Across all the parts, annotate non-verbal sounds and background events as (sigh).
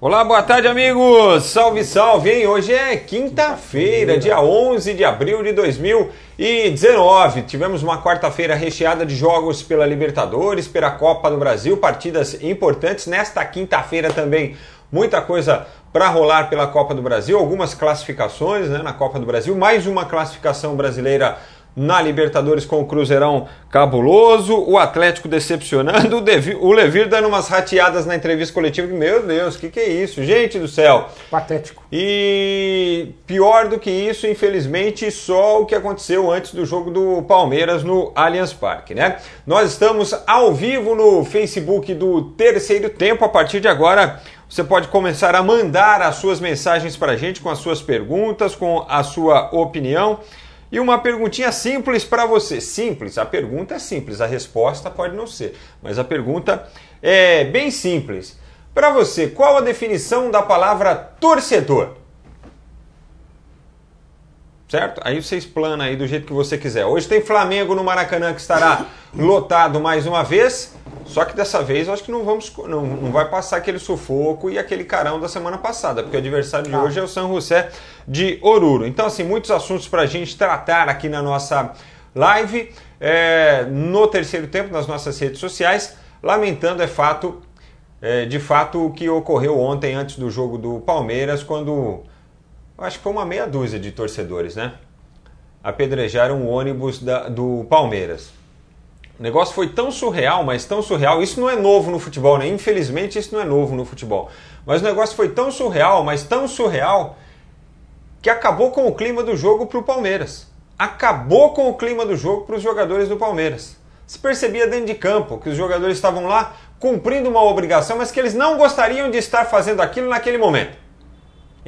Olá, boa tarde, amigos! Salve, salve, hein? Hoje é quinta-feira, dia 11 de abril de 2019. Tivemos uma quarta-feira recheada de jogos pela Libertadores, pela Copa do Brasil, partidas importantes. Nesta quinta-feira também, muita coisa para rolar pela Copa do Brasil, algumas classificações né, na Copa do Brasil, mais uma classificação brasileira na Libertadores com o Cruzeirão cabuloso, o Atlético decepcionando, o, Devi, o Levir dando umas rateadas na entrevista coletiva. Meu Deus, o que, que é isso? Gente do céu. Patético. E pior do que isso, infelizmente, só o que aconteceu antes do jogo do Palmeiras no Allianz Parque, né? Nós estamos ao vivo no Facebook do Terceiro Tempo. A partir de agora, você pode começar a mandar as suas mensagens para a gente com as suas perguntas, com a sua opinião. E uma perguntinha simples para você. Simples, a pergunta é simples, a resposta pode não ser, mas a pergunta é bem simples. Para você, qual a definição da palavra torcedor? Certo? Aí você explana aí do jeito que você quiser. Hoje tem Flamengo no Maracanã que estará lotado mais uma vez. Só que dessa vez eu acho que não vamos não, não vai passar aquele sufoco e aquele carão da semana passada, porque o adversário de tá. hoje é o San José de Oruro. Então, assim, muitos assuntos para a gente tratar aqui na nossa live, é, no terceiro tempo, nas nossas redes sociais, lamentando é fato, é, de fato, o que ocorreu ontem antes do jogo do Palmeiras, quando acho que foi uma meia dúzia de torcedores, né? Apedrejaram o ônibus da, do Palmeiras. O negócio foi tão surreal, mas tão surreal. Isso não é novo no futebol, né? Infelizmente, isso não é novo no futebol. Mas o negócio foi tão surreal, mas tão surreal, que acabou com o clima do jogo para o Palmeiras. Acabou com o clima do jogo para os jogadores do Palmeiras. Se percebia dentro de campo que os jogadores estavam lá cumprindo uma obrigação, mas que eles não gostariam de estar fazendo aquilo naquele momento.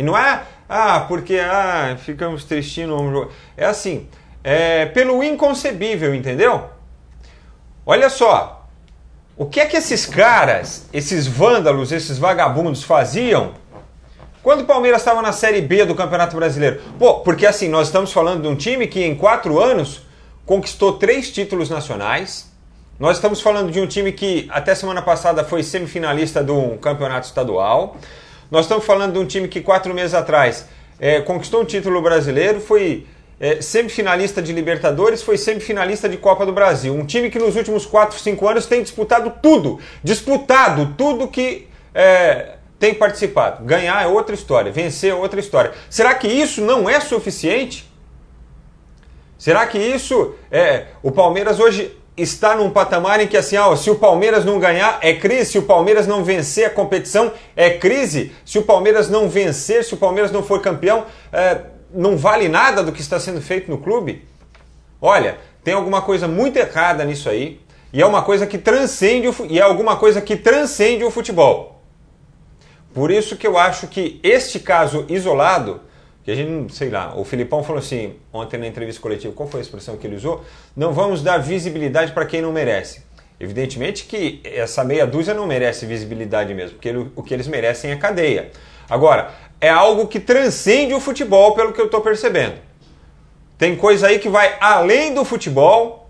E não é, ah, porque ah, ficamos tristinhos. É assim, é pelo inconcebível, entendeu? Olha só, o que é que esses caras, esses vândalos, esses vagabundos faziam quando o Palmeiras estava na Série B do Campeonato Brasileiro? Pô, porque assim, nós estamos falando de um time que em quatro anos conquistou três títulos nacionais. Nós estamos falando de um time que até semana passada foi semifinalista do campeonato estadual. Nós estamos falando de um time que quatro meses atrás é, conquistou um título brasileiro, foi é, semifinalista de Libertadores, foi semifinalista de Copa do Brasil. Um time que nos últimos 4, 5 anos tem disputado tudo. Disputado tudo que é, tem participado. Ganhar é outra história, vencer é outra história. Será que isso não é suficiente? Será que isso é. O Palmeiras hoje está num patamar em que assim, ó, se o Palmeiras não ganhar é crise, se o Palmeiras não vencer a competição é crise, se o Palmeiras não vencer, se o Palmeiras não for campeão, é, não vale nada do que está sendo feito no clube? Olha, tem alguma coisa muito errada nisso aí, e é uma coisa que transcende o, e é alguma coisa que transcende o futebol. Por isso que eu acho que este caso isolado, que a gente, sei lá, o Filipão falou assim ontem na entrevista coletiva, qual foi a expressão que ele usou? Não vamos dar visibilidade para quem não merece. Evidentemente que essa meia dúzia não merece visibilidade mesmo, porque o que eles merecem é cadeia. Agora, é algo que transcende o futebol, pelo que eu estou percebendo. Tem coisa aí que vai além do futebol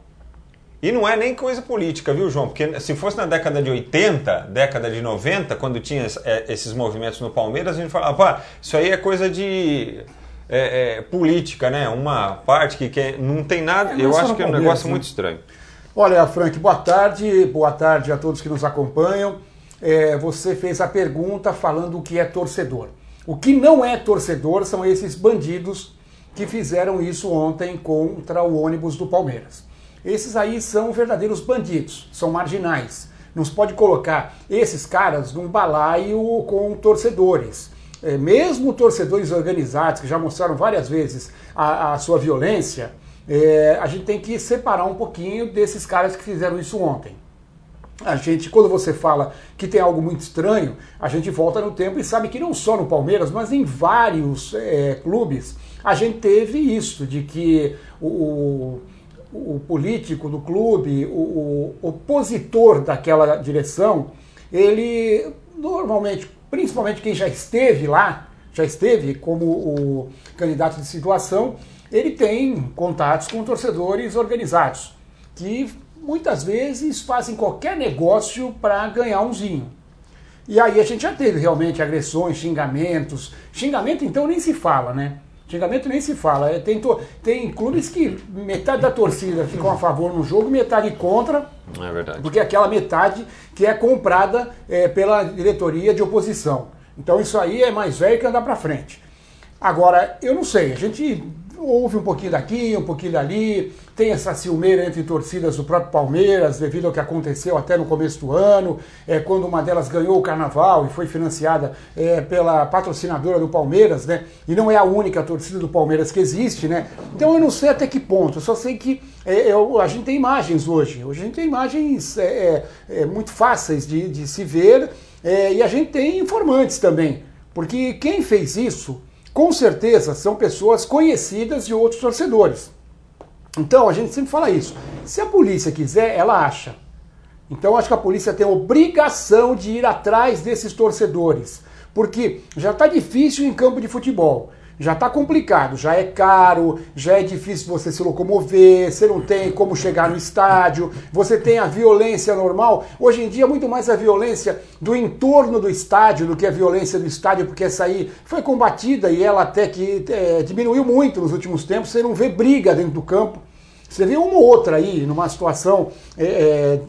e não é nem coisa política, viu, João? Porque se fosse na década de 80, década de 90, quando tinha é, esses movimentos no Palmeiras, a gente falava, pá, isso aí é coisa de é, é, política, né? Uma parte que quer, não tem nada. É, eu acho que é um negócio né? muito estranho. Olha, Frank, boa tarde, boa tarde a todos que nos acompanham. É, você fez a pergunta falando o que é torcedor. O que não é torcedor são esses bandidos que fizeram isso ontem contra o ônibus do Palmeiras. Esses aí são verdadeiros bandidos, são marginais. Não se pode colocar esses caras num balaio com torcedores. É, mesmo torcedores organizados, que já mostraram várias vezes a, a sua violência, é, a gente tem que separar um pouquinho desses caras que fizeram isso ontem a gente, quando você fala que tem algo muito estranho, a gente volta no tempo e sabe que não só no Palmeiras, mas em vários é, clubes, a gente teve isso, de que o, o político do clube, o, o opositor daquela direção, ele normalmente, principalmente quem já esteve lá, já esteve como o candidato de situação, ele tem contatos com torcedores organizados, que muitas vezes fazem qualquer negócio para ganhar umzinho. E aí a gente já teve realmente agressões, xingamentos. Xingamento então nem se fala, né? Xingamento nem se fala. É, tem, tem clubes que metade da torcida ficam a favor no jogo, metade contra. É verdade. Porque é aquela metade que é comprada é, pela diretoria de oposição. Então isso aí é mais velho que andar para frente. Agora, eu não sei, a gente ouve um pouquinho daqui, um pouquinho dali, tem essa ciumeira entre torcidas do próprio Palmeiras, devido ao que aconteceu até no começo do ano, é, quando uma delas ganhou o carnaval e foi financiada é, pela patrocinadora do Palmeiras, né? E não é a única torcida do Palmeiras que existe, né? Então eu não sei até que ponto, eu só sei que é, eu, a gente tem imagens hoje. Hoje a gente tem imagens é, é, é muito fáceis de, de se ver e a gente tem informantes também. Porque quem fez isso com certeza são pessoas conhecidas de outros torcedores. Então a gente sempre fala isso. Se a polícia quiser, ela acha. Então acho que a polícia tem a obrigação de ir atrás desses torcedores. Porque já está difícil em campo de futebol já está complicado, já é caro, já é difícil você se locomover, você não tem como chegar no estádio, você tem a violência normal. Hoje em dia, muito mais a violência do entorno do estádio do que a violência do estádio, porque essa aí foi combatida e ela até que é, diminuiu muito nos últimos tempos. Você não vê briga dentro do campo, você vê uma ou outra aí numa situação. É,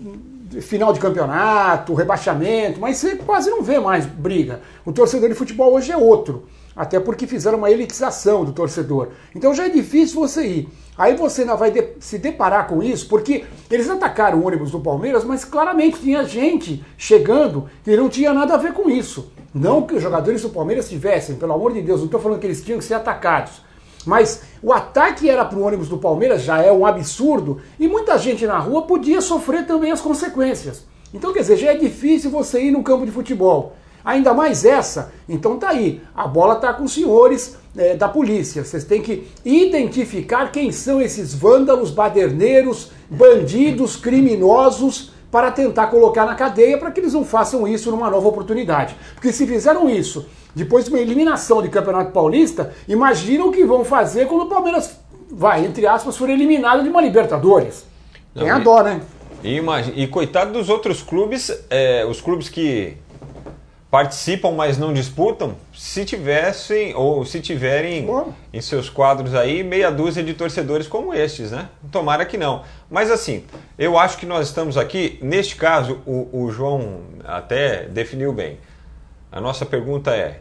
é, final de campeonato, rebaixamento, mas você quase não vê mais briga. O torcedor de futebol hoje é outro. Até porque fizeram uma elitização do torcedor. Então já é difícil você ir. Aí você ainda vai de se deparar com isso, porque eles atacaram o ônibus do Palmeiras, mas claramente tinha gente chegando que não tinha nada a ver com isso. Não que os jogadores do Palmeiras tivessem, pelo amor de Deus, não estou falando que eles tinham que ser atacados. Mas o ataque era para o ônibus do Palmeiras, já é um absurdo, e muita gente na rua podia sofrer também as consequências. Então, quer dizer, já é difícil você ir no campo de futebol. Ainda mais essa. Então tá aí. A bola tá com os senhores é, da polícia. Vocês têm que identificar quem são esses vândalos, baderneiros, bandidos, criminosos para tentar colocar na cadeia para que eles não façam isso numa nova oportunidade. Porque se fizeram isso depois de uma eliminação de Campeonato Paulista, imagina o que vão fazer quando o Palmeiras vai, entre aspas, for eliminado de uma Libertadores. Tem a dó, né? E, imagine, e coitado dos outros clubes, é, os clubes que participam, mas não disputam, se tivessem ou se tiverem em seus quadros aí meia dúzia de torcedores como estes, né? Tomara que não. Mas assim, eu acho que nós estamos aqui, neste caso, o, o João até definiu bem. A nossa pergunta é: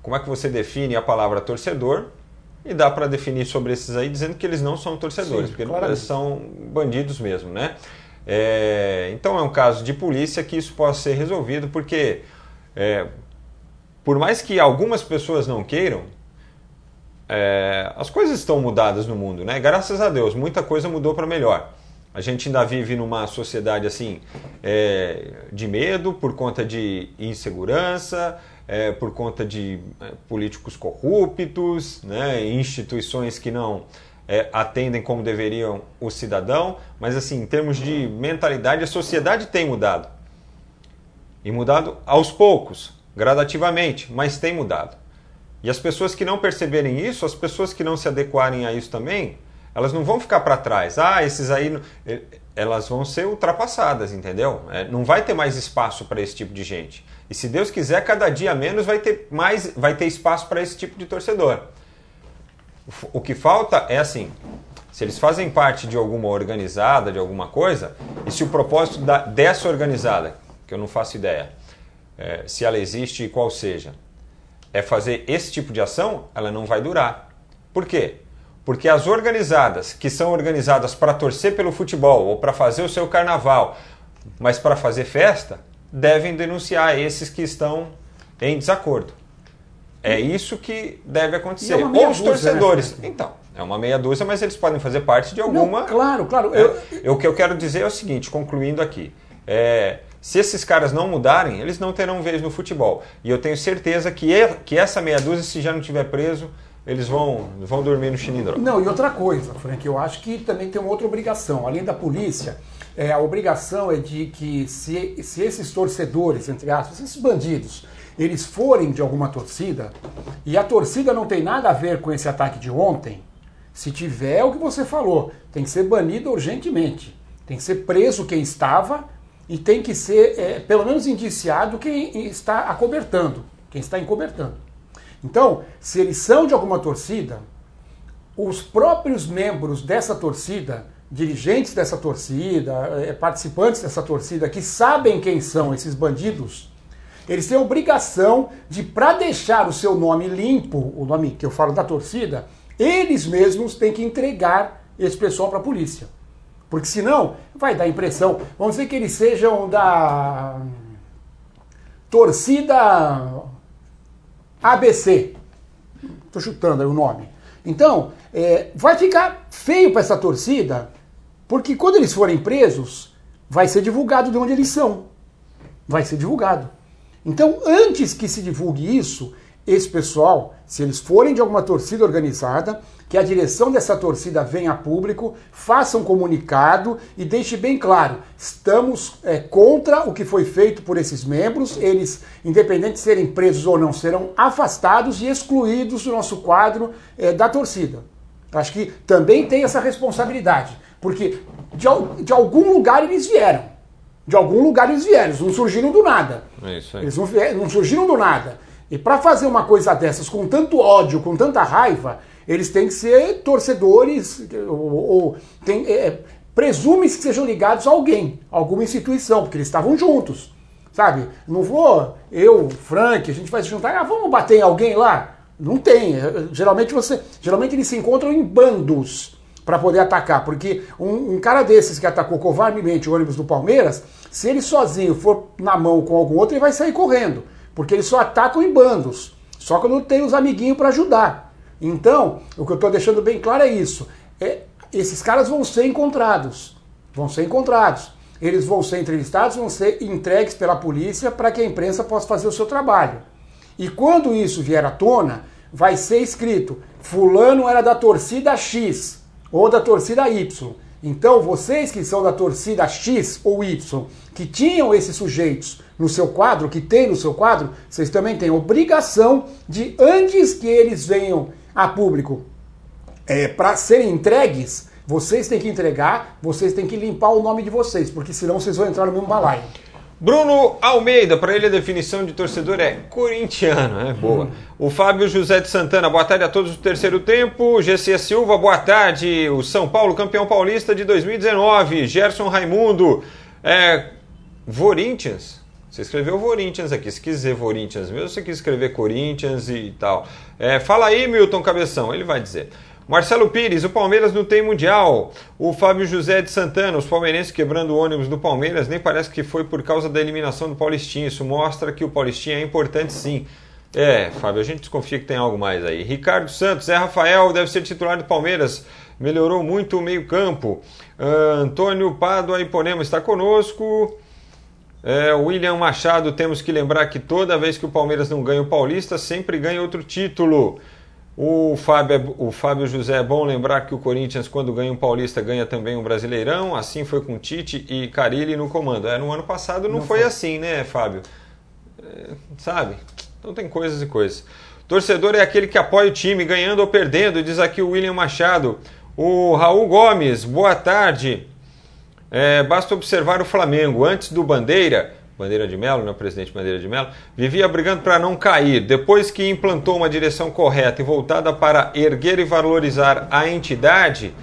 como é que você define a palavra torcedor? E dá para definir sobre esses aí dizendo que eles não são torcedores, Sim, porque eles são bandidos mesmo, né? É, então é um caso de polícia que isso possa ser resolvido, porque é, por mais que algumas pessoas não queiram, é, as coisas estão mudadas no mundo, né? Graças a Deus, muita coisa mudou para melhor. A gente ainda vive numa sociedade assim é, de medo por conta de insegurança, é, por conta de é, políticos corruptos, né? instituições que não é, atendem como deveriam o cidadão. Mas assim, em termos de mentalidade, a sociedade tem mudado e mudado aos poucos, gradativamente, mas tem mudado. E as pessoas que não perceberem isso, as pessoas que não se adequarem a isso também, elas não vão ficar para trás. Ah, esses aí. Elas vão ser ultrapassadas, entendeu? É, não vai ter mais espaço para esse tipo de gente. E se Deus quiser, cada dia menos vai ter mais, vai ter espaço para esse tipo de torcedor. O que falta é assim: se eles fazem parte de alguma organizada, de alguma coisa, e se o propósito da, dessa organizada, que eu não faço ideia é, se ela existe e qual seja, é fazer esse tipo de ação, ela não vai durar. Por quê? Porque as organizadas, que são organizadas para torcer pelo futebol ou para fazer o seu carnaval, mas para fazer festa, devem denunciar esses que estão em desacordo. É isso que deve acontecer. É ou os né, torcedores. Né? Então, é uma meia dúzia, mas eles podem fazer parte de alguma. Não, claro, claro. Eu... É, o que eu quero dizer é o seguinte, concluindo aqui. É, se esses caras não mudarem, eles não terão vez no futebol. E eu tenho certeza que, que essa meia dúzia, se já não tiver preso, eles vão, vão dormir no chinindró. Não, e outra coisa, Frank, eu acho que também tem uma outra obrigação. Além da polícia, é, a obrigação é de que se, se esses torcedores, entre aspas, esses bandidos, eles forem de alguma torcida, e a torcida não tem nada a ver com esse ataque de ontem, se tiver é o que você falou, tem que ser banido urgentemente. Tem que ser preso quem estava e tem que ser, é, pelo menos, indiciado quem está acobertando, quem está encobertando. Então, se eles são de alguma torcida, os próprios membros dessa torcida, dirigentes dessa torcida, é, participantes dessa torcida, que sabem quem são esses bandidos, eles têm obrigação de, para deixar o seu nome limpo, o nome que eu falo da torcida, eles mesmos têm que entregar esse pessoal para a polícia. Porque senão vai dar impressão, vamos dizer que eles sejam da torcida ABC. Estou chutando aí o nome. Então, é, vai ficar feio para essa torcida, porque quando eles forem presos, vai ser divulgado de onde eles são. Vai ser divulgado. Então, antes que se divulgue isso, esse pessoal, se eles forem de alguma torcida organizada, que a direção dessa torcida venha a público, faça um comunicado e deixe bem claro: estamos é, contra o que foi feito por esses membros, eles, independente de serem presos ou não, serão afastados e excluídos do nosso quadro é, da torcida. Acho que também tem essa responsabilidade, porque de, de algum lugar eles vieram. De algum lugar eles vieram, eles não surgiram do nada. É isso aí. Eles não, não surgiram do nada. E para fazer uma coisa dessas com tanto ódio, com tanta raiva, eles têm que ser torcedores, ou, ou tem, é, é, presume-se que sejam ligados a alguém, a alguma instituição, porque eles estavam juntos. Sabe? Não vou, eu, Frank, a gente vai se juntar, ah, vamos bater em alguém lá? Não tem. É, geralmente você. Geralmente eles se encontram em bandos para poder atacar. Porque um, um, cara desses que atacou covardemente o ônibus do Palmeiras, se ele sozinho for na mão com algum outro, ele vai sair correndo. Porque eles só atacam em bandos. Só quando tem os amiguinhos para ajudar. Então, o que eu estou deixando bem claro é isso. É, esses caras vão ser encontrados. Vão ser encontrados. Eles vão ser entrevistados, vão ser entregues pela polícia para que a imprensa possa fazer o seu trabalho. E quando isso vier à tona, vai ser escrito: Fulano era da torcida X ou da torcida Y. Então, vocês que são da torcida X ou Y, que tinham esses sujeitos no seu quadro, que tem no seu quadro, vocês também têm obrigação de, antes que eles venham a público é, para serem entregues, vocês têm que entregar, vocês têm que limpar o nome de vocês, porque senão vocês vão entrar no mesmo balaio. Bruno Almeida, para ele a definição de torcedor é corintiano, é boa. Hum. O Fábio José de Santana, boa tarde a todos do terceiro tempo. GC Silva, boa tarde. O São Paulo, campeão paulista de 2019. Gerson Raimundo, é, Corinthians. Você escreveu Corinthians aqui, se quiser Corinthians mesmo, você quis escrever Corinthians e tal. É, fala aí, Milton Cabeção, ele vai dizer. Marcelo Pires, o Palmeiras não tem mundial. O Fábio José de Santana, os palmeirenses quebrando o ônibus do Palmeiras, nem parece que foi por causa da eliminação do Paulistinha. Isso mostra que o Paulistinha é importante sim. É, Fábio, a gente desconfia que tem algo mais aí. Ricardo Santos, é Rafael, deve ser titular do Palmeiras. Melhorou muito o meio-campo. Uh, Antônio Pado Iponema está conosco. É, William Machado, temos que lembrar que toda vez que o Palmeiras não ganha o Paulista, sempre ganha outro título. O Fábio, é o Fábio José é bom lembrar que o Corinthians, quando ganha um Paulista, ganha também um Brasileirão. Assim foi com Tite e Carilli no comando. É, no ano passado não, não foi, foi, assim, né, Fábio? É, sabe? Então tem coisas e coisas. Torcedor é aquele que apoia o time, ganhando ou perdendo, diz aqui o William Machado. O Raul Gomes, boa tarde. É, basta observar o Flamengo. Antes do Bandeira, Bandeira de Melo, né, presidente Bandeira de Melo, vivia brigando para não cair. Depois que implantou uma direção correta e voltada para erguer e valorizar a entidade,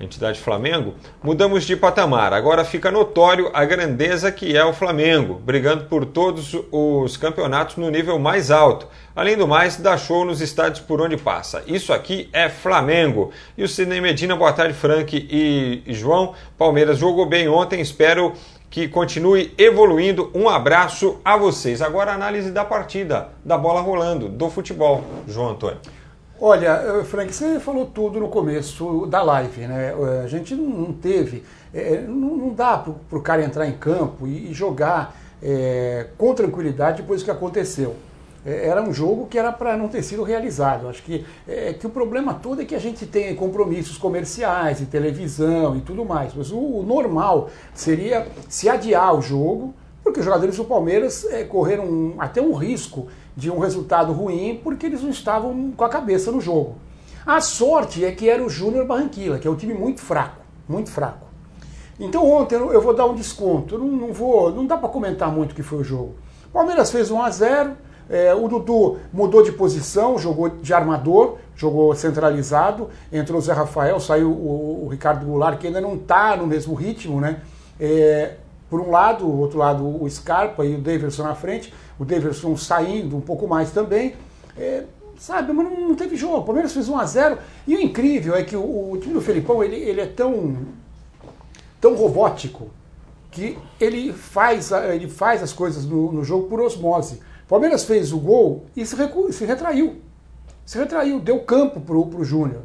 entidade Flamengo, mudamos de patamar. Agora fica notório a grandeza que é o Flamengo, brigando por todos os campeonatos no nível mais alto. Além do mais, dá show nos estádios por onde passa. Isso aqui é Flamengo. E o Sidney Medina, boa tarde, Frank e João. Palmeiras jogou bem ontem, espero que continue evoluindo. Um abraço a vocês. Agora a análise da partida, da bola rolando, do futebol. João Antônio. Olha, eh, Frank, você falou tudo no começo da live, né? Eh, a gente não teve, é, não dá para o cara entrar em campo e jogar é, com tranquilidade depois do que aconteceu. É, era um jogo que era para não ter sido realizado. Acho que, é, que o problema todo é que a gente tem compromissos comerciais e televisão e tudo mais. Mas o, o normal seria se adiar o jogo, porque os jogadores do Palmeiras é, correram até um risco de um resultado ruim porque eles não estavam com a cabeça no jogo. A sorte é que era o Júnior Barranquilla, que é um time muito fraco, muito fraco. Então ontem eu vou dar um desconto, não, não vou, não dá para comentar muito o que foi o jogo. O Palmeiras fez 1 a 0 é, o Dudu mudou de posição, jogou de armador, jogou centralizado, entrou o Zé Rafael, saiu o, o Ricardo Goulart, que ainda não está no mesmo ritmo, né? É, por um lado, o outro lado o Scarpa e o Davidson na frente, o Davidson saindo um pouco mais também. É, sabe, mas não, teve jogo. O Palmeiras fez 1 a 0 E o incrível é que o, o time do Felipão ele, ele é tão, tão robótico que ele faz, ele faz as coisas no, no jogo por osmose. O Palmeiras fez o gol e se, recu, se retraiu. Se retraiu, deu campo pro, pro Júnior.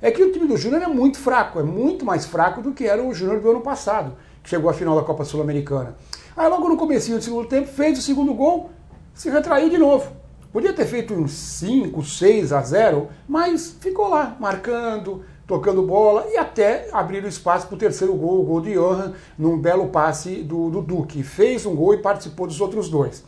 É que o time do Júnior é muito fraco, é muito mais fraco do que era o Júnior do ano passado, chegou à final da Copa Sul-Americana. Aí logo no começo do segundo tempo, fez o segundo gol, se retraiu de novo. Podia ter feito uns 5, 6 a 0, mas ficou lá, marcando, tocando bola e até abrir o espaço para o terceiro gol, o gol de Johan, num belo passe do, do Duque. Fez um gol e participou dos outros dois.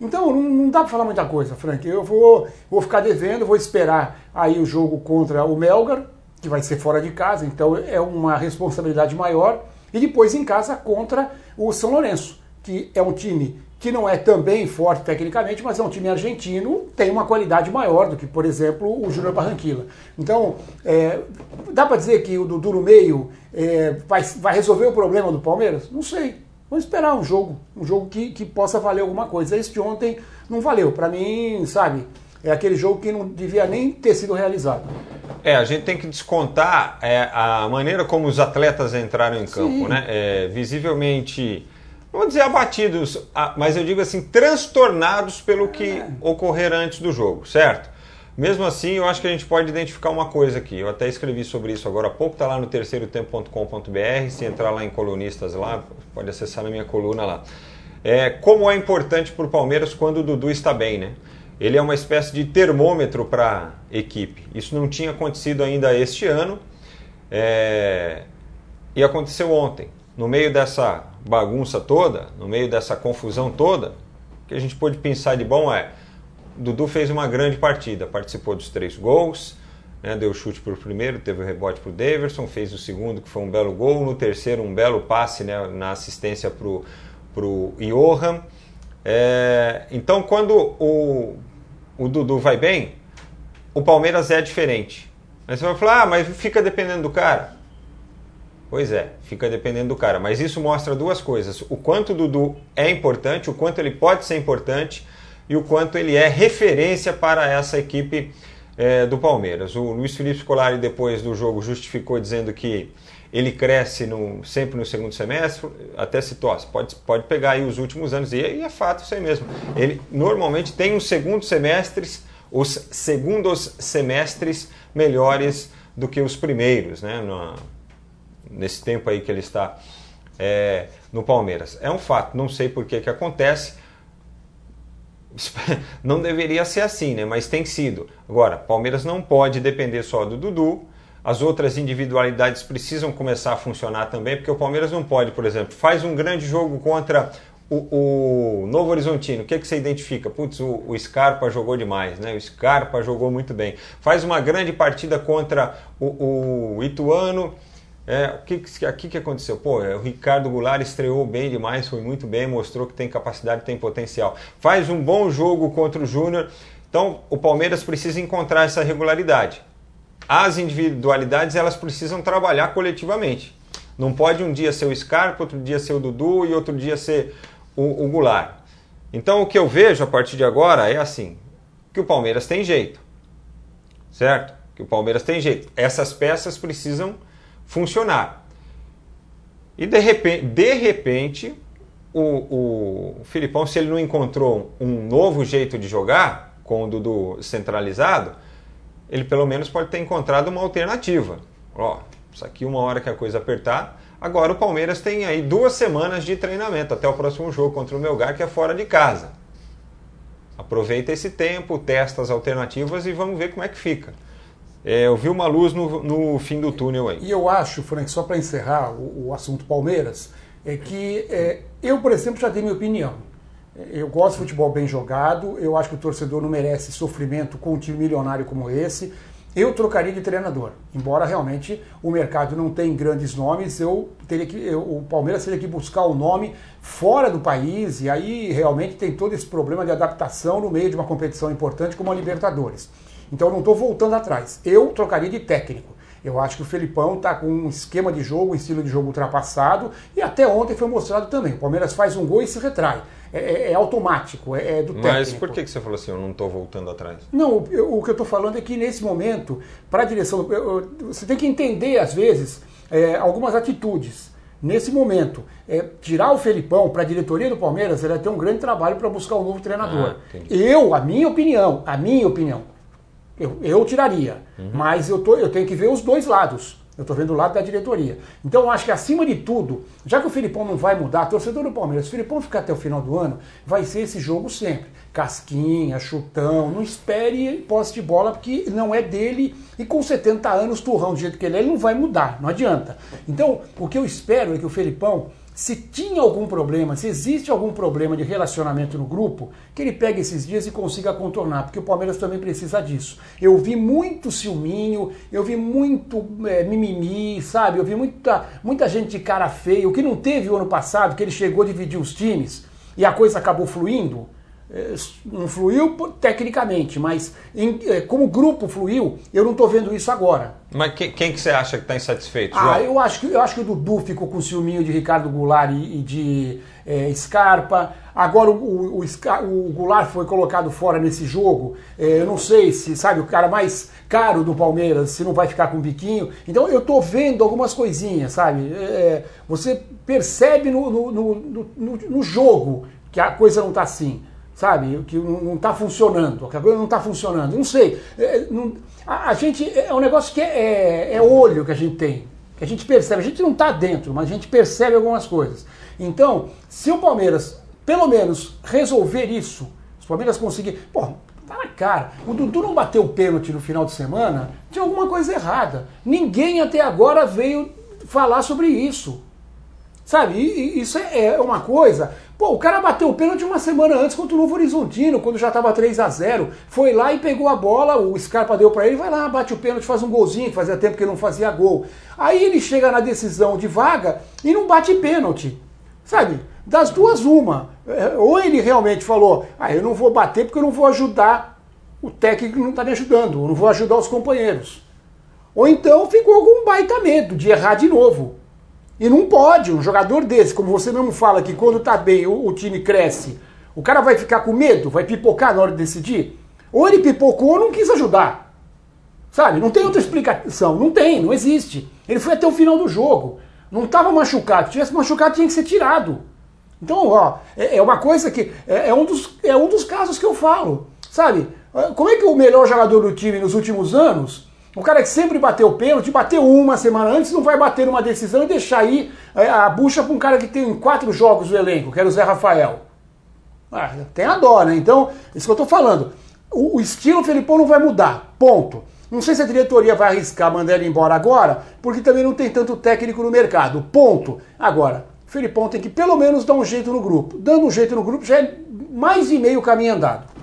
Então não, não dá para falar muita coisa, Frank. Eu vou, vou ficar devendo, vou esperar aí o jogo contra o Melgar, que vai ser fora de casa, então é uma responsabilidade maior. E depois em casa contra o São Lourenço, que é um time que não é também forte tecnicamente, mas é um time argentino, tem uma qualidade maior do que, por exemplo, o Júnior Barranquilla. Então, é, dá para dizer que o Dudu no meio é, vai, vai resolver o problema do Palmeiras? Não sei. Vamos esperar um jogo, um jogo que, que possa valer alguma coisa. Esse de ontem não valeu. Para mim, sabe, é aquele jogo que não devia nem ter sido realizado. É, a gente tem que descontar é, a maneira como os atletas entraram em campo, Sim. né? É, visivelmente vou dizer abatidos, mas eu digo assim, transtornados pelo que é. ocorrer antes do jogo, certo? Mesmo assim, eu acho que a gente pode identificar uma coisa aqui. Eu até escrevi sobre isso agora há pouco, está lá no terceirotempo.com.br. Se entrar lá em colunistas lá, pode acessar na minha coluna lá. É, como é importante para o Palmeiras quando o Dudu está bem, né? Ele é uma espécie de termômetro para a equipe. Isso não tinha acontecido ainda este ano é, e aconteceu ontem. No meio dessa bagunça toda, no meio dessa confusão toda, o que a gente pode pensar de bom é: Dudu fez uma grande partida, participou dos três gols, né, deu chute para o primeiro, teve o rebote para o Daverson, fez o segundo, que foi um belo gol, no terceiro, um belo passe né, na assistência para o Johan. É, então, quando o, o Dudu vai bem, o Palmeiras é diferente. Aí você vai falar, ah, mas fica dependendo do cara. Pois é, fica dependendo do cara. Mas isso mostra duas coisas: o quanto o Dudu é importante, o quanto ele pode ser importante e o quanto ele é referência para essa equipe é, do Palmeiras. O Luiz Felipe Scolari, depois do jogo, justificou dizendo que ele cresce no, sempre no segundo semestre, até citou, pode, pode pegar aí os últimos anos, e, e é fato isso aí mesmo. Ele normalmente tem os segundos semestres, os segundos semestres melhores do que os primeiros, né? No, nesse tempo aí que ele está é, no Palmeiras. É um fato, não sei por que, que acontece. (laughs) Não deveria ser assim, né? Mas tem sido. Agora, Palmeiras não pode depender só do Dudu. As outras individualidades precisam começar a funcionar também, porque o Palmeiras não pode, por exemplo, faz um grande jogo contra o, o Novo Horizontino. O que, é que você identifica? Putz, o, o, Scarpa jogou demais, né? O Scarpa jogou muito bem. Faz uma grande partida contra o, o Ituano é, o que, aqui que aconteceu? Pô, é, o Ricardo Goulart estreou bem demais, foi muito bem, mostrou que tem capacidade, tem potencial. Faz um bom jogo contra o Júnior. Então, o Palmeiras precisa encontrar essa regularidade. As individualidades, elas precisam trabalhar coletivamente. Não pode um dia ser o Scarpa, outro dia ser o Dudu e outro dia ser o, o Goulart. Então, o que eu vejo a partir de agora é assim, que o Palmeiras tem jeito. Certo? Que o Palmeiras tem jeito. Essas peças precisam funcionar. E de repente, de repente o, o Filipão, se ele não encontrou um novo jeito de jogar com o Dudu centralizado, ele pelo menos pode ter encontrado uma alternativa. Ó, isso aqui uma hora que a coisa apertar. Agora o Palmeiras tem aí duas semanas de treinamento até o próximo jogo contra o Melgar, que é fora de casa. Aproveita esse tempo, testa as alternativas e vamos ver como é que fica é, eu vi uma luz no, no, fim do túnel aí. E eu acho, Frank, só para encerrar o, o, assunto Palmeiras, é que é, eu, por exemplo, já dei minha opinião. Eu gosto de futebol bem jogado, eu acho que o torcedor não merece sofrimento com um time milionário como esse. eu trocaria de treinador. Embora realmente o mercado não tenha grandes nomes, eu teria que, eu, o Palmeiras teria que buscar o nome fora do país e aí realmente tem todo esse problema de adaptação no meio de uma competição importante como a Libertadores. Então eu não estou voltando atrás. Eu trocaria de técnico. Eu acho que o Felipão está com um esquema de jogo, um estilo de jogo ultrapassado e até ontem foi mostrado também. O Palmeiras faz um gol e se retrai é, é, é automático, é, é, do técnico. Mas por que você falou assim, eu não estou voltando atrás? Não, o, o que eu estou falando é que nesse momento, para a direção, eu, você tem que entender, às vezes, é, algumas atitudes. Nesse momento, é, tirar o Felipão para a diretoria do Palmeiras, ele vai ter um grande trabalho para buscar um novo treinador. Ah, eu, a minha opinião, a minha opinião, eu, eu tiraria. Uhum. Mas eu, tô, eu tenho que ver os dois lados. Eu estou vendo o lado da diretoria. Então eu acho que acima de tudo, já que o Filipão não vai mudar, torcedor do Palmeiras, se o Filipão ficar até o final do ano, vai ser esse jogo sempre. Casquinha, chutão, não espere posse de bola, porque não é dele. E com 70 anos, turrão do jeito que ele é, ele não vai mudar, não adianta. Então, o que eu espero é que o Felipão se tinha algum problema, se existe algum problema de relacionamento no grupo, que ele pegue esses dias e consiga contornar, porque o Palmeiras também precisa disso. Eu vi muito ciúminho, eu vi muito é, mimimi, sabe? Eu vi muita, muita gente de cara feia, o que não teve o ano passado, que ele chegou a dividir os times e a coisa acabou fluindo. É, não fluiu tecnicamente, mas em, é, como grupo fluiu, eu não estou vendo isso agora. Mas quem, quem que você acha que está insatisfeito? Ah, eu acho, que, eu acho que o Dudu ficou com o ciúminho de Ricardo Goulart e, e de é, Scarpa. Agora o, o, o, o, Goulart foi colocado fora nesse jogo. É, eu não sei se, sabe, o cara mais caro do Palmeiras, se não vai ficar com um biquinho. Então eu estou vendo algumas coisinhas, sabe? É, você percebe no, no, no, no, jogo que a coisa não está assim sabe? Que não está funcionando, que a coisa não está funcionando. Não sei. É, não, a, a, gente é um negócio que é, é, é, olho que a gente tem, que a gente percebe. A gente não está dentro, mas a gente percebe algumas coisas. Então, se o Palmeiras, pelo menos, resolver isso, se o Palmeiras conseguir. Pô, tá na cara. O Dudu não bateu o pênalti no final de semana, tinha alguma coisa errada. Ninguém até agora veio falar sobre isso. Sabe? E, isso é, é uma coisa Pô, o cara bateu o pênalti uma semana antes contra o Novo Horizontino, quando já estava 3 a 0 Foi lá e pegou a bola, o Scarpa deu para ele, vai lá, bate o pênalti, faz um golzinho, que fazia tempo que ele não fazia gol. Aí ele chega na decisão de vaga e não bate pênalti. Sabe? Das duas, uma. É, ou ele realmente falou, ah, eu não vou bater porque eu não vou ajudar o técnico não está me ajudando, eu não vou ajudar os companheiros. Ou então ficou algum baita medo de errar de novo. E não pode, um jogador desse, como você mesmo fala que quando tá bem o, o, time cresce, o cara vai ficar com medo, vai pipocar na hora de decidir? Ou ele pipocou ou não quis ajudar. Sabe? Não tem outra explicação. Não tem, não existe. Ele foi até o final do jogo. Não estava machucado. Se tivesse machucado, tinha que ser tirado. Então, ó, é, é uma coisa que. É, é, um dos, é um dos casos que eu falo. Sabe? Como é que o melhor jogador do time nos últimos anos o cara que sempre bateu pênalti, bateu uma semana antes, não vai bater numa decisão e deixar aí é, a bucha para um cara que tem quatro jogos do elenco, que era o Zé Rafael. Ah, tem a dó, né? Então, isso que eu estou falando. O, o estilo Felipão não vai mudar, ponto. Não sei se a diretoria vai arriscar mandar ele embora agora, porque também não tem tanto técnico no mercado, ponto. Agora, o Felipão tem que pelo menos dar um jeito no grupo. Dando um jeito no grupo já é mais de meio caminho andado.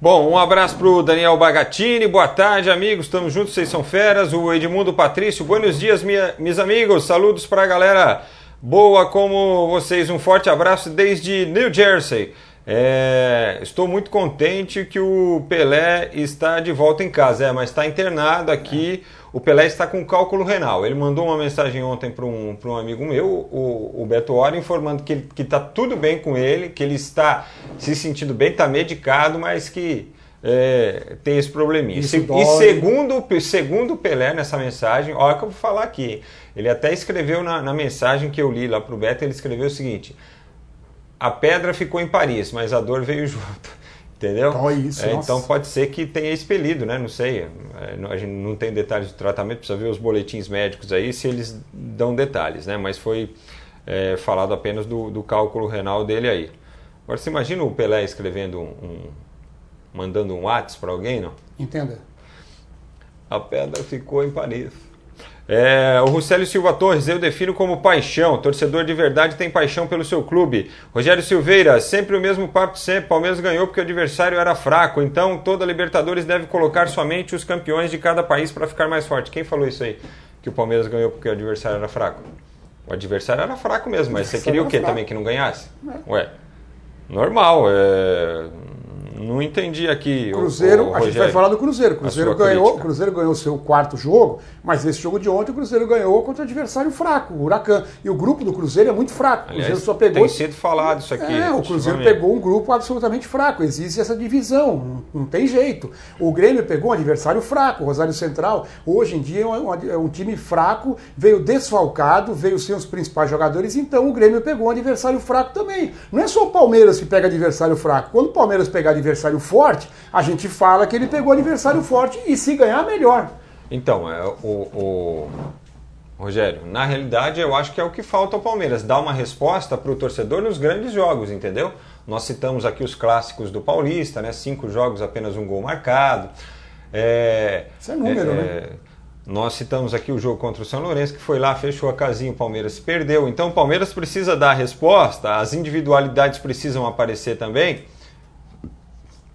Bom, um abraço para o Daniel Bagatini, boa tarde, amigos, estamos juntos, vocês são feras. O Edmundo Patrício, buenos dias, meus amigos, saludos para a galera boa como vocês, um forte abraço desde New Jersey. É, estou muito contente que o Pelé está de volta em casa, é, mas está internado aqui. O Pelé está com cálculo renal. Ele mandou uma mensagem ontem para um, um amigo meu, o, o Beto Ora, informando que está tudo bem com ele, que ele está se sentindo bem, está medicado, mas que é, tem esse probleminha. Se, e segundo, segundo o Pelé nessa mensagem, olha que eu vou falar aqui. Ele até escreveu na, na mensagem que eu li lá para o Beto, ele escreveu o seguinte: a pedra ficou em Paris, mas a dor veio junto. Entendeu? Então, é isso, é, então pode ser que tenha expelido, né? Não sei. É, a gente não tem detalhes do tratamento, precisa ver os boletins médicos aí se eles dão detalhes, né? Mas foi é, falado apenas do, do, cálculo renal dele aí. Agora você imagina o Pelé escrevendo um. um mandando um WhatsApp para alguém, não? Entenda. A pedra ficou em Paris. É, o Ruscélio Silva Torres, eu defino como paixão. Torcedor de verdade tem paixão pelo seu clube. Rogério Silveira, sempre o mesmo papo sempre. Palmeiras ganhou porque o adversário era fraco. Então toda Libertadores deve colocar somente os campeões de cada país para ficar mais forte. Quem falou isso aí? Que o Palmeiras ganhou porque o adversário era fraco? O adversário era fraco mesmo, mas você queria o quê também? Que não ganhasse? É. Ué, normal. É não entendi aqui. Cruzeiro, o, o a gente vai falar do Cruzeiro. Cruzeiro ganhou, Cruzeiro ganhou seu quarto jogo, mas nesse jogo de ontem o Cruzeiro ganhou contra um adversário fraco, o Huracan. E o grupo do Cruzeiro é muito fraco. Aliás, o Cruzeiro só pegou. Tem sido falado isso aqui. É, o Cruzeiro pegou um grupo absolutamente fraco. Existe essa divisão, não, não, tem jeito. O Grêmio pegou um adversário fraco, o Rosário Central. Hoje em dia é um, é um time fraco, veio desfalcado, veio sem os principais jogadores, então o Grêmio pegou um adversário fraco também. Não é só o Palmeiras que pega adversário fraco. Quando o Palmeiras pegar adversário forte, a gente fala que ele pegou adversário forte e se ganhar, melhor. Então, é, o, o, Rogério, na realidade eu acho que é o que falta ao Palmeiras, dar uma resposta para o torcedor nos grandes jogos, entendeu? Nós citamos aqui os clássicos do Paulista, né? Cinco jogos, apenas um gol marcado. É, Isso é número, é, né? Nós citamos aqui o jogo contra o São Lourenço, que foi lá, fechou a casinha, o Palmeiras perdeu. Então o Palmeiras precisa dar a resposta, as individualidades precisam aparecer também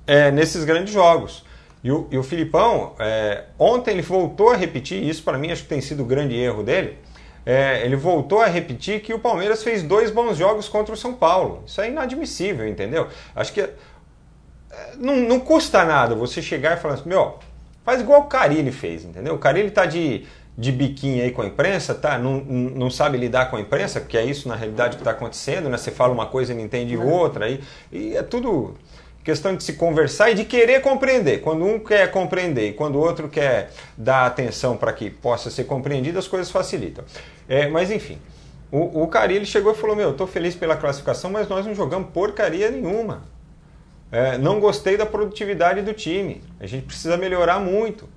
é, nesses grandes jogos. E o, e o Filipão, é, ontem ele voltou a repetir, isso para mim acho que tem sido o grande erro dele. É, ele voltou a repetir que o Palmeiras fez dois bons jogos contra o São Paulo. Isso é inadmissível, entendeu? Acho que é, não, não custa nada você chegar e falar assim, meu, faz igual o Carilli fez, entendeu? O Carilli tá de, de biquinho aí com a imprensa, tá? Não, não sabe lidar com a imprensa, porque é isso na realidade que está acontecendo, né? Você fala uma coisa e não entende outra, aí, e é tudo questão de se conversar e de querer compreender. Quando um quer compreender e quando o outro quer dar atenção para que possa ser compreendido, as coisas facilitam. É, mas enfim, o, o Carilli chegou e falou: Meu, estou feliz pela classificação, mas nós não jogamos porcaria nenhuma. É, não gostei da produtividade do time. A gente precisa melhorar muito.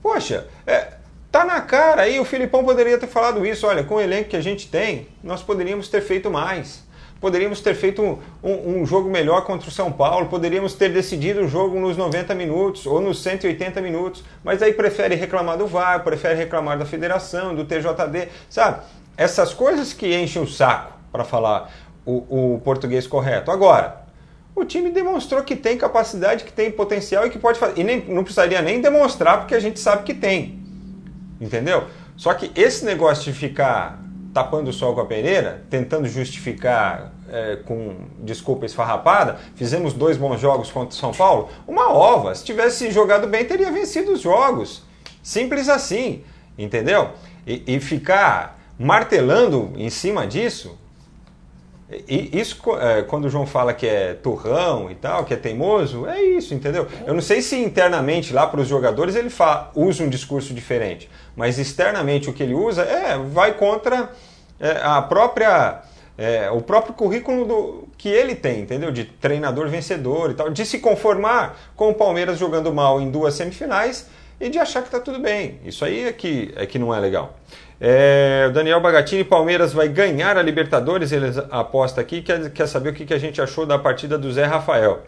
Poxa, é, tá na cara aí. O Filipão poderia ter falado isso. Olha, com o elenco que a gente tem, nós poderíamos ter feito mais. Poderíamos ter feito um, um, um, jogo melhor contra o São Paulo, poderíamos ter decidido o jogo nos 90 minutos ou nos 180 minutos, mas aí prefere reclamar do VAR, prefere reclamar da federação, do TJD, sabe? Essas coisas que enchem o saco, para falar o, o português correto. Agora, o time demonstrou que tem capacidade, que tem potencial e que pode fazer. E nem, não precisaria nem demonstrar, porque a gente sabe que tem. Entendeu? Só que esse negócio de ficar tapando o sol com a peneira, tentando justificar é, com desculpa esfarrapada, fizemos dois bons jogos contra o São Paulo, uma ova. Se tivesse jogado bem, teria vencido os jogos. Simples assim, entendeu? E, e ficar martelando em cima disso, e isso, é, quando o João fala que é turrão e tal, que é teimoso, é isso, entendeu? Eu não sei se internamente lá para os jogadores ele usa um discurso diferente, mas externamente o que ele usa é vai contra é, a própria é, o próprio currículo do, que ele tem, entendeu? De treinador vencedor e tal, de se conformar com o Palmeiras jogando mal em duas semifinais e de achar que está tudo bem. Isso aí é que, é que não é legal. É, Daniel Bagatini, Palmeiras vai ganhar a Libertadores, ele aposta aqui, quer, quer saber o que, que a gente achou da partida do Zé Rafael.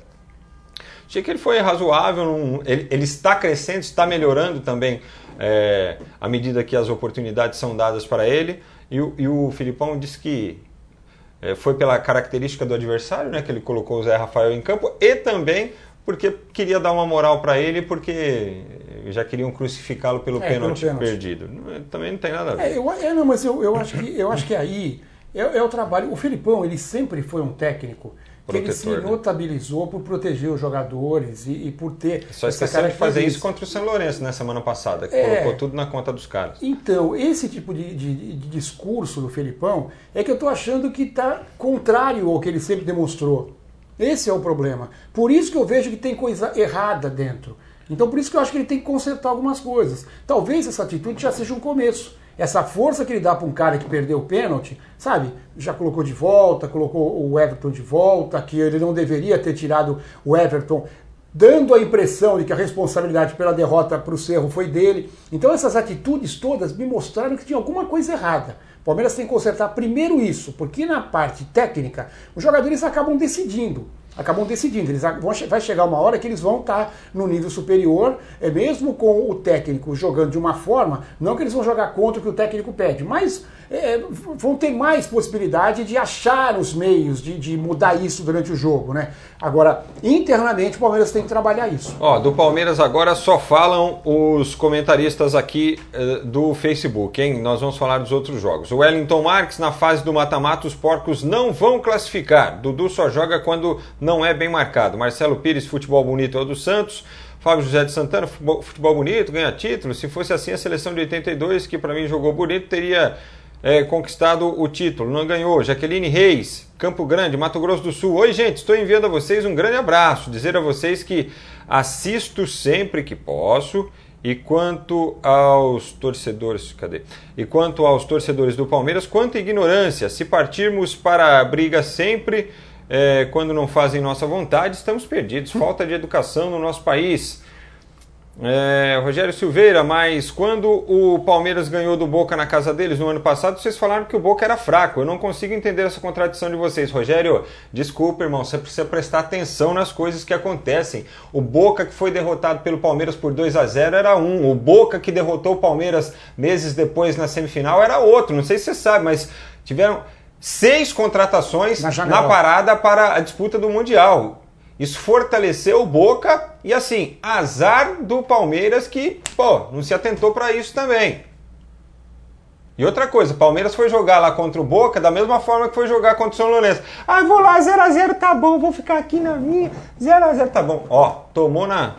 Achei que ele foi razoável, ele, ele está crescendo, está melhorando também é, à medida que as oportunidades são dadas para ele. E o, e o Filipão disse que é, foi pela característica do adversário, né, que ele colocou o Zé Rafael em campo, e também porque queria dar uma moral para ele, porque já queriam crucificá-lo pelo, é, pênalti, pelo pênalti perdido. Também não tem nada a ver. É, eu, é, não, mas eu, eu, acho que, eu acho que aí é, é, o trabalho. O Filipão, ele sempre foi um técnico que ele se né? notabilizou por proteger os jogadores e, e por ter. Só esqueceu de fazer isso contra o São Lourenço na semana passada, que é, colocou tudo na conta dos caras. Então, esse tipo de, de, de discurso do Filipão é que eu estou achando que está contrário ao que ele sempre demonstrou. Esse é o problema. Por isso que eu vejo que tem coisa errada dentro. Então por isso que eu acho que ele tem que consertar algumas coisas. Talvez essa atitude já seja um começo. Essa força que ele dá para um cara que perdeu o pênalti, sabe? Já colocou de volta, colocou o Everton de volta, que ele não deveria ter tirado o Everton, dando a impressão de que a responsabilidade pela derrota para o Cerro foi dele. Então essas atitudes todas me mostraram que tinha alguma coisa errada. O Palmeiras tem que consertar primeiro isso, porque na parte técnica os jogadores acabam decidindo. Acabam decidindo. Eles vão, vai chegar uma hora que eles vão estar no nível superior, é mesmo com o técnico jogando de uma forma, não que eles vão jogar contra o que o técnico pede, mas é, vão ter mais possibilidade de achar os meios de, de, mudar isso durante o jogo, né? Agora, internamente, o Palmeiras tem que trabalhar isso. Ó, do Palmeiras agora só falam os comentaristas aqui uh, do Facebook, hein? Nós vamos falar dos outros jogos. O Wellington Marques, na fase do mata-mata, os porcos não vão classificar. Dudu só joga quando não é bem marcado. Marcelo Pires, futebol bonito é o do Santos. Fábio José de Santana, futebol, bonito, ganha título. Se fosse assim, a seleção de 82, que para mim jogou bonito, teria é, conquistado o título. Não ganhou. Jaqueline Reis, Campo Grande, Mato Grosso do Sul. Oi, gente, estou enviando a vocês um grande abraço. Dizer a vocês que assisto sempre que posso. E quanto aos torcedores, cadê? E quanto aos torcedores do Palmeiras, quanta ignorância. Se partirmos para a briga sempre, é, quando não fazem nossa vontade, estamos perdidos. Falta de educação no nosso país. É, Rogério Silveira, mas quando o Palmeiras ganhou do Boca na casa deles no ano passado, vocês falaram que o Boca era fraco. Eu não consigo entender essa contradição de vocês. Rogério, desculpa, irmão, você precisa prestar atenção nas coisas que acontecem. O Boca que foi derrotado pelo Palmeiras por 2 a 0 era um. O Boca que derrotou o Palmeiras meses depois na semifinal era outro. Não sei se você sabe, mas tiveram seis contratações na, na parada para a disputa do Mundial. Isso fortaleceu o Boca e assim, azar do Palmeiras que, pô, não se atentou para isso também. E outra coisa, Palmeiras foi jogar lá contra o Boca da mesma forma que foi jogar contra o São Lourenço. Ah, vou lá, 0x0 tá bom, vou ficar aqui na minha, 0x0 tá bom. Ó, tomou na,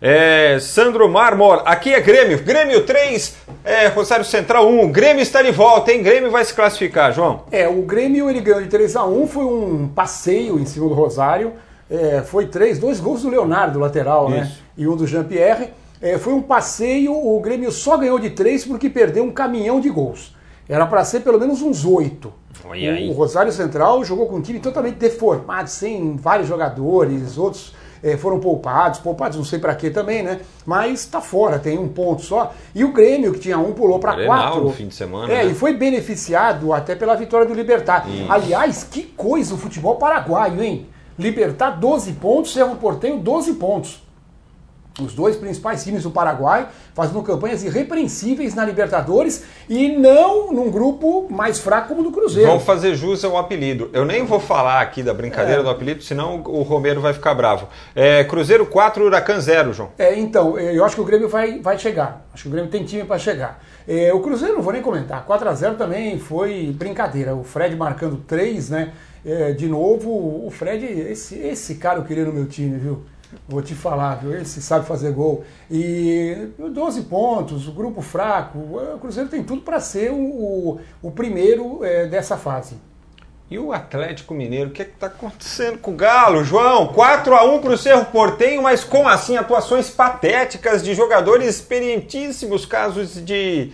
é, Sandro Marmor, aqui é Grêmio. Grêmio 3, é, Rosário Central 1. Grêmio está de volta, hein? Grêmio vai se classificar, João. É, o Grêmio ele ganhou de 3 a 1 foi um passeio em cima do Rosário. É, foi três, dois gols do Leonardo, lateral, né? Isso. né? E um do Jean-Pierre. É, foi um passeio, o Grêmio só ganhou de três porque perdeu um caminhão de gols. Era para ser pelo menos uns oito. O, o Rosário Central jogou com um time totalmente deformado, sem vários jogadores, outros é, foram poupados, poupados não sei para quê também, né? Mas está fora, tem um ponto só. E o Grêmio, que tinha um, pulou para quatro. no fim de semana. É, né? e foi beneficiado até pela vitória do Libertar. Isso. Aliás, que coisa o futebol paraguaio, hein? Libertar 12 pontos, Cerro Porteio 12 pontos os dois principais times do Paraguai fazendo campanhas irrepreensíveis na Libertadores e não num grupo mais fraco como o do Cruzeiro. Vão fazer jus ao apelido. Eu nem vou falar aqui da brincadeira é. do apelido, senão o Romero vai ficar bravo. É, Cruzeiro 4, Huracan 0, João. É, então, eu acho que o Grêmio vai, vai chegar. Acho que o Grêmio tem time para chegar. É, o Cruzeiro, não vou nem comentar. 4 a 0 também foi brincadeira. O Fred marcando 3, né? É, de novo, o Fred, esse, esse cara eu queria no meu time, viu? Vou te falar, viu? Ele sabe fazer gol. E 12 pontos, o grupo fraco. O Cruzeiro tem tudo para ser o, o, primeiro é, dessa fase. E o Atlético Mineiro, o que é está acontecendo com o Galo, João? 4 a 1 para o Cerro Portenho, mas como assim? Atuações patéticas de jogadores experientíssimos, casos de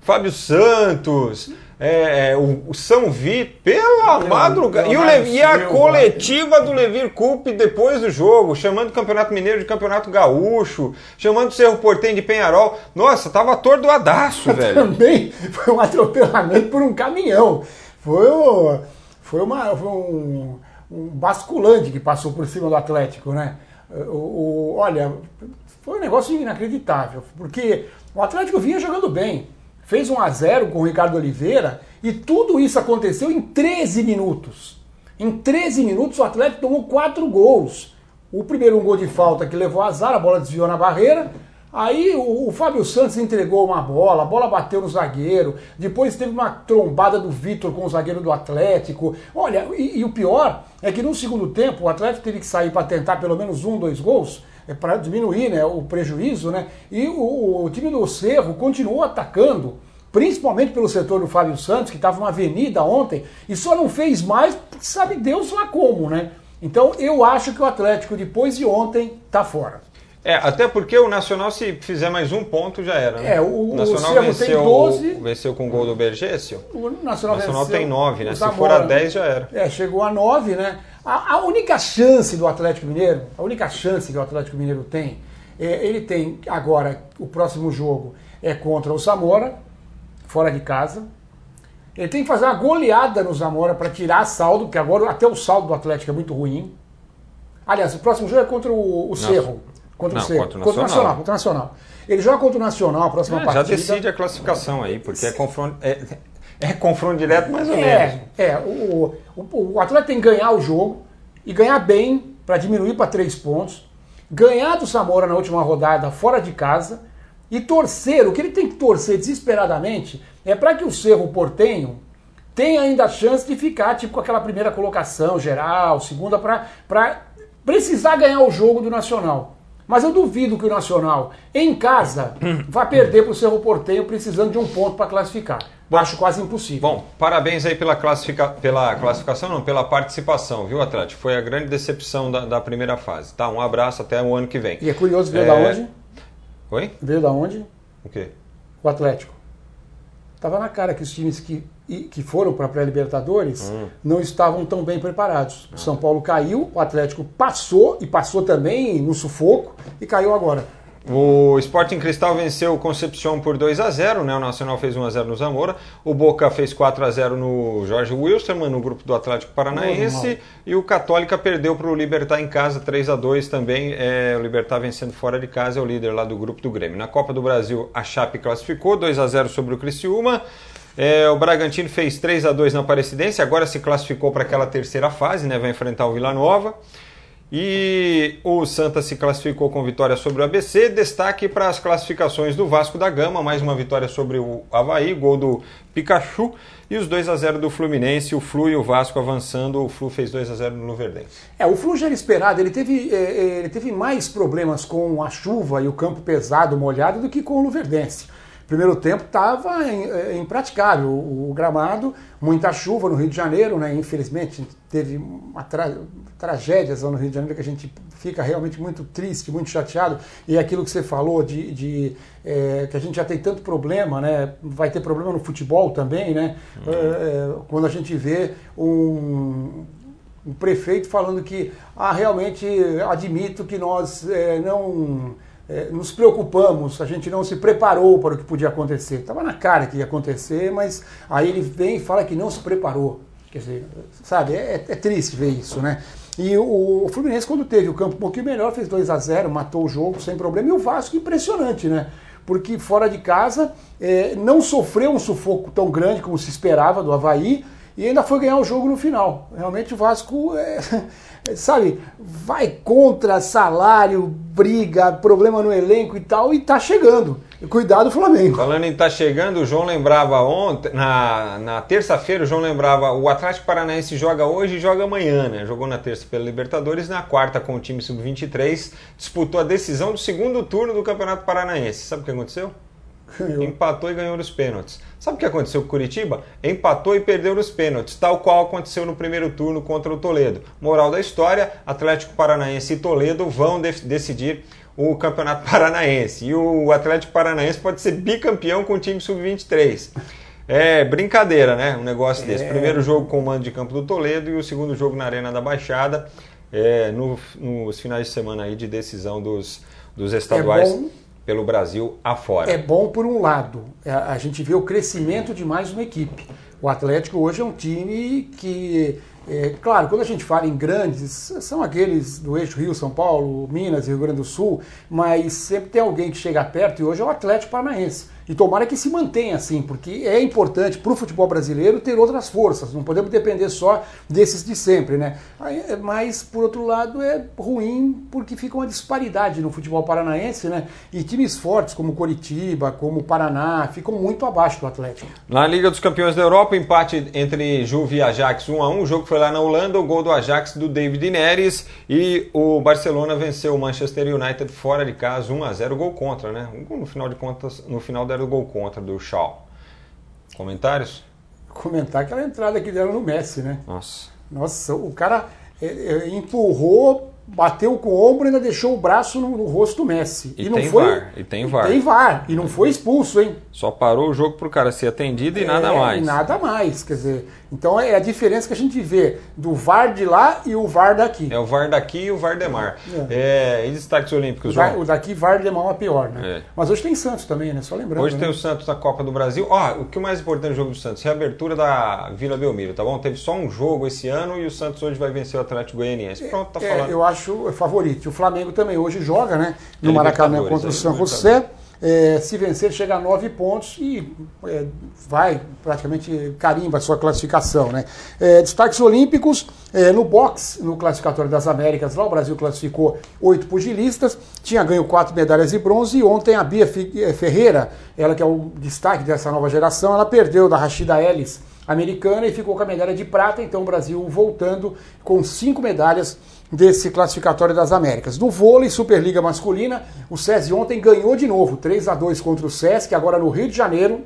Fábio Santos, é, é, o, o, São Vito, pela madrugada. E, e a coletiva do Levir Coupe depois do jogo, chamando o Campeonato Mineiro de Campeonato Gaúcho, chamando o Cerro Portem de Penharol. Nossa, tava atordoadaço, velho. Também (laughs) foi um atropelamento por um caminhão. Foi, o, foi, uma, foi um, um basculante que passou por cima do Atlético, né? O, o, olha, foi um negócio inacreditável, porque o Atlético vinha jogando bem fez 1 a 0 com o Ricardo Oliveira e tudo isso aconteceu em 13 minutos. Em 13 minutos o Atlético tomou 4 gols. O primeiro um gol de falta que levou azar, a bola desviou na barreira. Aí o, o, Fábio Santos entregou uma bola, a bola bateu no zagueiro. Depois teve uma trombada do Vitor com o zagueiro do Atlético. Olha, e, e, o pior é que no segundo tempo o Atlético teve que sair para tentar pelo menos um, dois gols para diminuir né, o prejuízo, né? E o, o, time do Cerro continuou atacando, principalmente pelo setor do Fábio Santos, que estava uma avenida ontem, e só não fez mais, sabe Deus lá como, né? Então eu acho que o Atlético, depois de ontem, está fora. É, até porque o Nacional, se fizer mais um ponto, já era. Né? É, o, o Nacional o venceu, tem 12. Venceu com o gol do Bergêcio. O Nacional, o Nacional tem 9, né? Se for a 10, já era. É, chegou a 9, né? A, a, única chance do Atlético Mineiro, a única chance que o Atlético Mineiro tem, é, ele tem agora, o próximo jogo é contra o Zamora, fora de casa. Ele tem que fazer uma goleada no Zamora para tirar saldo, porque agora até o saldo do Atlético é muito ruim. Aliás, o próximo jogo é contra o, o Cerro. Contra Não, o Cerro. contra o Contra o Nacional. Nacional. Contra o Nacional. Ele joga contra o Nacional a próxima É, já partida. decide a classificação aí, porque é confronto, é, é confronto direto mais ou menos. É, é o, o, o Atlético tem que ganhar o jogo e ganhar bem para diminuir para três pontos, ganhar do Samora na última rodada fora de casa e torcer. O que ele tem que torcer desesperadamente é para que o Cerro Portenho tenha ainda a chance de ficar tipo com aquela primeira colocação geral, segunda, para precisar ganhar o jogo do Nacional. Mas eu duvido que o Nacional, em casa, vá perder para o Cerro Portenho precisando de um ponto para classificar. Acho quase impossível. Bom, parabéns aí pela, classifica... pela classificação, não, pela participação, viu, Atlético? Foi a grande decepção da, da primeira fase. Tá, um abraço até o ano que vem. E é curioso, veio É. da onde? Oi? Veio da onde? O quê? O Atlético. Tava na cara que os times que, e- que foram para a pré-libertadores Hum. não estavam tão bem preparados. O São Paulo caiu, o Atlético passou e passou também no sufoco e caiu agora. O Sporting Cristal venceu o Concepción por 2 a 0 né? O Nacional fez 1 a 0 no Zamora. O Boca fez 4 a 0 no Jorge Wilstermann, no grupo do Atlético Paranaense. E o Católica perdeu para o Libertar em casa 3 a 2 também. É, o Libertar vencendo fora de casa, é o líder lá do grupo do Grêmio. Na Copa do Brasil, a Chape classificou 2 a 0 sobre o Criciúma. É, o Bragantino fez 3 a 2 na Aparecidense, agora se classificou para aquela terceira fase, né? Vai enfrentar o Vila Nova. E o Santa se classificou com vitória sobre o ABC. Destaque para as classificações do Vasco da Gama, mais uma vitória sobre o Havaí, gol do Pikachu. E os 2 a 0 do Fluminense, o Flu e o Vasco avançando. O Flu fez 2 a 0 no Luverdense. É, o Flu já era esperado, ele teve, é, é, ele teve mais problemas com a chuva e o campo pesado, molhado, do que com o Luverdense. Primeiro tempo estava impraticável o, o gramado, muita chuva no Rio de Janeiro, né? infelizmente teve uma tra tragédias lá no Rio de Janeiro que a gente fica realmente muito triste, muito chateado. E é aquilo que você falou de, de é, que a gente já tem tanto problema, né? vai ter problema no futebol também, né? É, é, quando a gente vê um, um prefeito falando que ah, realmente admito que nós é, não é, nos preocupamos, a gente não se preparou para o que podia acontecer. Estava na cara que ia acontecer, mas aí ele vem e fala que não se preparou. Quer dizer, sabe, é, é triste ver isso, né? E o, o Fluminense, quando teve o campo um pouquinho melhor, fez 2 a 0 matou o jogo sem problema. E o Vasco, impressionante, né? Porque fora de casa é, não sofreu um sufoco tão grande como se esperava do Havaí e ainda foi ganhar o jogo no final. Realmente o Vasco, é, sabe, vai contra salário, briga, problema no elenco e tal, e tá chegando. Cuidado, Flamengo. Falando em tá chegando, o João lembrava ontem, na, na terça-feira, o João lembrava, o Atlético Paranaense joga hoje e joga amanhã, né? Jogou na terça pela Libertadores, na quarta com o time sub-23, disputou a decisão do segundo turno do Campeonato Paranaense. Sabe o que aconteceu? Empatou e ganhou nos pênaltis. Sabe o que aconteceu com o Curitiba? Empatou e perdeu nos pênaltis, tal qual aconteceu no primeiro turno contra o Toledo. Moral da história: Atlético Paranaense e Toledo vão de decidir o Campeonato (laughs) Paranaense. E o Atlético Paranaense pode ser bicampeão com o time sub-23. É brincadeira, né? Um negócio desse. É. Primeiro jogo com o mando de campo do Toledo e o segundo jogo na Arena da Baixada, é, no- nos finais de semana aí de decisão dos, dos estaduais bom. Pelo Brasil afora. É bom por um lado, É, a gente vê o crescimento de mais uma equipe. O Atlético hoje é um time que, é, claro, quando a gente fala em grandes, são aqueles do eixo Rio, São Paulo, Minas Rio Grande do Sul, mas sempre tem alguém que chega perto e hoje é o Atlético Paranaense. E tomara que se mantenha assim, porque é importante para o futebol brasileiro ter outras forças, não podemos depender só desses de sempre, né? Mas, por outro lado, é ruim porque fica uma disparidade no futebol paranaense, né? E times fortes como Coritiba, como Paraná, ficam muito abaixo do Atlético. Na Liga dos Campeões da Europa, empate entre Juve e Ajax 1 a 1 O jogo foi lá na Holanda, o gol do Ajax do David Neres e o Barcelona venceu o Manchester United fora de casa 1 a 0 gol contra, né? No final de contas, no final deram o gol contra do Shaw. Comentários? Comentar aquela entrada que deram no Messi, né? Nossa. Nossa, o cara empurrou bateu com o ombro e ainda deixou o braço no, no rosto do Messi. E, E, não tem foi. VAR, e tem VAR. Tem VAR. E não foi expulso, hein? Só parou o jogo pro cara ser atendido e nada É, mais. E nada mais. Quer dizer, então é a diferença que a gente vê do VAR de lá e o VAR daqui. É o VAR daqui e o VAR Demar. É. e destaques O, olímpicos, VAR- João? o daqui VAR de mão é pior, né? É. Mas hoje tem Santos também, né? Só lembrando. Hoje né? tem o Santos na Copa do Brasil. Ó, o que o mais importante do jogo do Santos? Reabertura da Vila Belmiro, tá bom? Teve só um jogo esse ano e o Santos hoje vai vencer o Atlético Goianiense. Pronto, tá É, falando. eu acho favorito. E O Flamengo também hoje joga, né? No É Maracanã contra o é Libertadores. José. É, se vencer, chega a nove pontos e é, vai praticamente carimba a sua classificação. Né? É, destaques olímpicos: é, no boxe, no classificatório das Américas, lá o Brasil classificou oito pugilistas, tinha ganho quatro medalhas de bronze e ontem a Bia Ferreira, ela que é o destaque dessa nova geração, ela perdeu da Rashida Ellis americana e ficou com a medalha de prata, então o Brasil voltando com cinco medalhas desse classificatório das Américas. No vôlei, Superliga Masculina, o SESI ontem ganhou de novo, 3 a 2 contra o SESC, agora no Rio de Janeiro,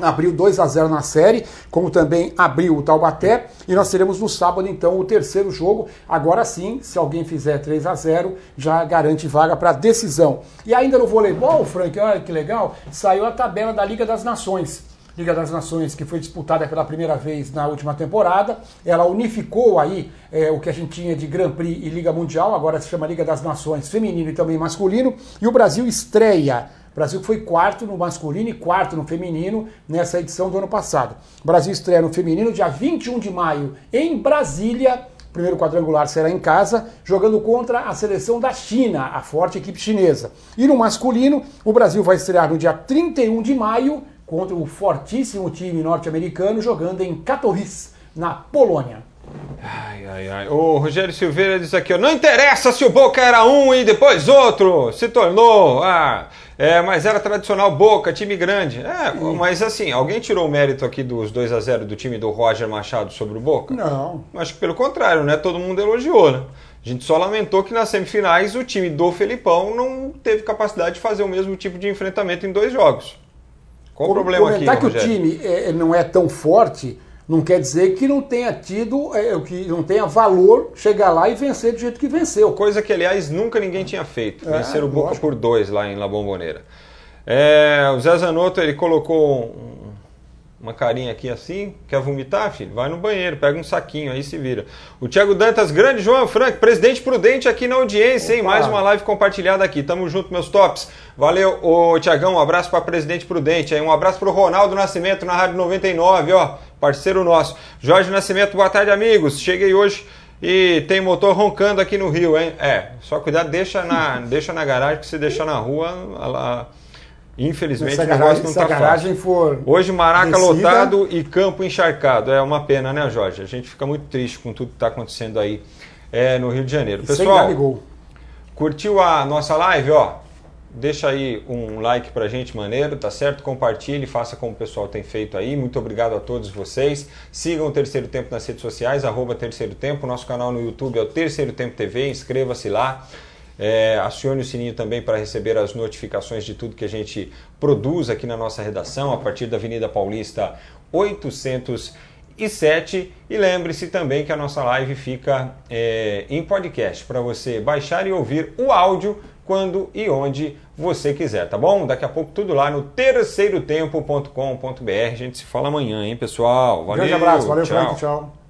abriu 2 a 0 na série, como também abriu o Taubaté, e nós teremos no sábado então o terceiro jogo. Agora sim, se alguém fizer 3 a 0, já garante vaga para decisão. E ainda no voleibol, Frank, olha que legal, saiu a tabela da Liga das Nações. Liga das Nações, que foi disputada pela primeira vez na última temporada. Ela unificou aí é, o que a gente tinha de Grand Prix e Liga Mundial, agora se chama Liga das Nações feminino e também masculino. E o Brasil estreia. O Brasil foi quarto no masculino e quarto no feminino nessa edição do ano passado. O Brasil estreia no feminino dia 21 de maio em Brasília. O primeiro quadrangular será em casa, jogando contra a seleção da China, a forte equipe chinesa. E no masculino, o Brasil vai estrear no dia 31 de maio contra o fortíssimo time norte-americano jogando em Katowice, na Polônia. Ai, ai, ai. O Rogério Silveira diz aqui, ó, não interessa se o Boca era um e depois outro, se tornou, ah, é, mas era tradicional Boca, time grande. É, mas assim, alguém tirou o mérito aqui dos 2 a 0 do time do Roger Machado sobre o Boca? Não. Acho que pelo contrário, né? Todo mundo elogiou, né? A gente só lamentou que nas semifinais o time do Felipão não teve capacidade de fazer o mesmo tipo de enfrentamento em dois jogos. Qual o problema aqui, Comentar que Rogério? o time é, não é tão forte não quer dizer que não tenha tido, é, que não tenha valor chegar lá e vencer do jeito que venceu. Coisa que, aliás, nunca ninguém tinha feito. É, Vencer o Boca lógico. por dois lá em La Bombonera. É, o Zé Zanotto, ele colocou um- uma carinha aqui assim. Quer vomitar, filho? Vai no banheiro, pega um saquinho, aí se vira. O Thiago Dantas, grande João Frank, presidente prudente aqui na audiência, hein? Opa. Mais uma live compartilhada aqui. Tamo junto, meus tops. Valeu, ô Tiagão, um abraço para presidente prudente aí. Um abraço pro Ronaldo Nascimento na Rádio 99, ó, parceiro nosso. Jorge Nascimento, boa tarde, amigos. Cheguei hoje e tem motor roncando aqui no Rio, hein? É, só cuidado, deixa na, deixa na garagem, que se deixar na rua, ela, infelizmente Se a o negócio garagem, não tá fácil. garagem for. Hoje Maraca descida, lotado e campo encharcado. É uma pena, né, Jorge? A gente fica muito triste com tudo que está acontecendo aí é, no Rio de Janeiro. Pessoal, curtiu a nossa live, ó? Deixa aí um like pra gente, maneiro, tá certo? Compartilhe, faça como o pessoal tem feito aí. Muito obrigado a todos vocês. Sigam o Terceiro Tempo nas redes sociais, arroba Terceiro Tempo. Nosso canal no YouTube é o Terceiro Tempo TV, inscreva-se lá. É, acione o sininho também para receber as notificações de tudo que a gente produz aqui na nossa redação, a partir da Avenida Paulista 807. E lembre-se também que a nossa live fica é, em podcast para você baixar e ouvir o áudio quando e onde você quiser, tá bom? Daqui a pouco tudo lá no terceirotempo.com.br. A gente se fala amanhã, hein, pessoal? Valeu, Grande abraço, valeu, tchau. Frank, tchau.